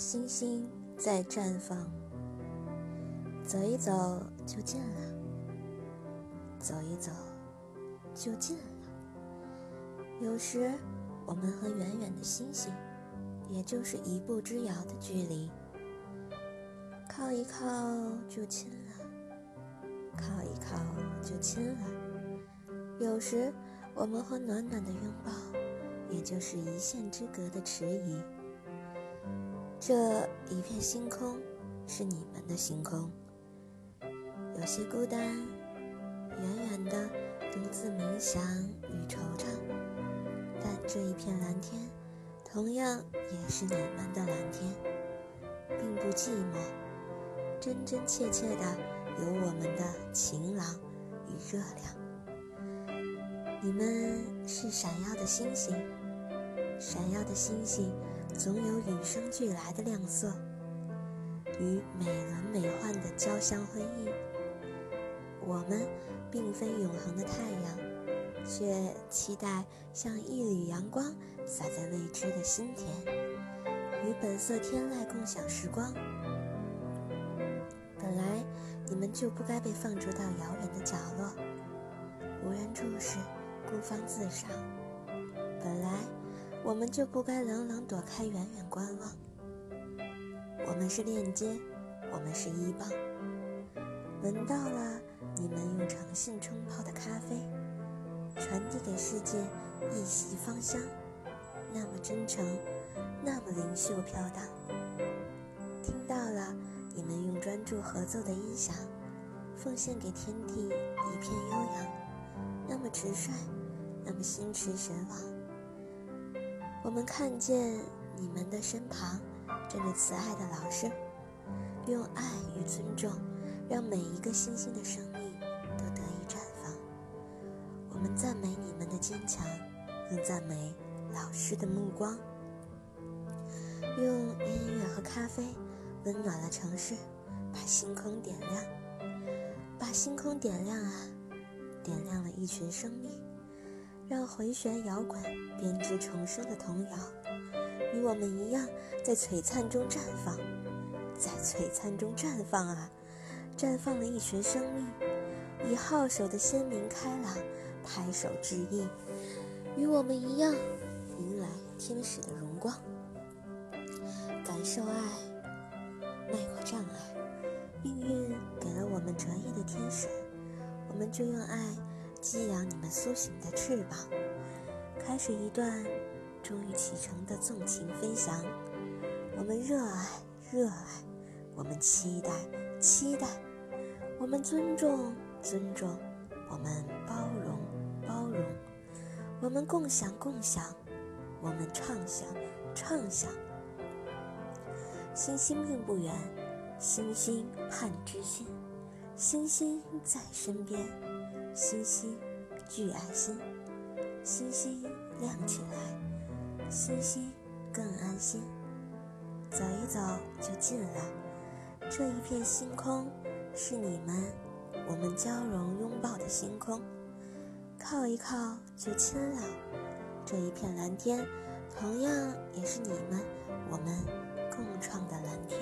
星星在绽放，走一走就近了，走一走就近了。有时，我们和远远的星星，也就是一步之遥的距离，靠一靠就亲了，靠一靠就亲了。有时，我们和暖暖的拥抱，也就是一线之隔的迟疑。这一片星空，是你们的星空，有些孤单，远远的独自冥想与惆怅。但这一片蓝天，同样也是你们的蓝天，并不寂寞，真真切切的有我们的晴朗与热量。你们是闪耀的星星，闪耀的星星。总有与生俱来的亮色，与美轮美奂的交相辉映。我们并非永恒的太阳，却期待像一缕阳光洒在未知的心田，与本色天籁共享时光。本来你们就不该被放逐到遥远的角落，无人注视，孤芳自赏。本来。我们就不该冷冷躲开，远远观望。我们是链接，我们是依傍。闻到了你们用诚信冲泡的咖啡，传递给世界一袭芳香，那么真诚，那么灵秀飘荡。听到了你们用专注合奏的音响，奉献给天地一片悠扬，那么直率，那么心驰神往。我们看见你们的身旁站着慈爱的老师，用爱与尊重，让每一个星星的生命都得以绽放。我们赞美你们的坚强，更赞美老师的目光。用音乐和咖啡温暖了城市，把星空点亮，把星空点亮啊，点亮了一群生命。让回旋摇滚编织重生的童谣，与我们一样，在璀璨中绽放，在璀璨中绽放啊！绽放了一群生命，以号手的鲜明开朗拍手致意，与我们一样，迎来天使的荣光。感受爱，迈过障碍，命运给了我们折翼的天使，我们就用爱。激扬你们苏醒的翅膀，开始一段终于启程的纵情飞翔。我们热爱，热爱；我们期待，期待；我们尊重，尊重；我们包容，包容；我们共享，共享；我们畅想，畅想。星星并不远，星星盼知心，星星在身边。星星聚爱心，星星亮起来，星星更安心。走一走就近了，这一片星空是你们，我们交融拥抱的星空。靠一靠就亲了，这一片蓝天同样也是你们，我们共创的蓝天。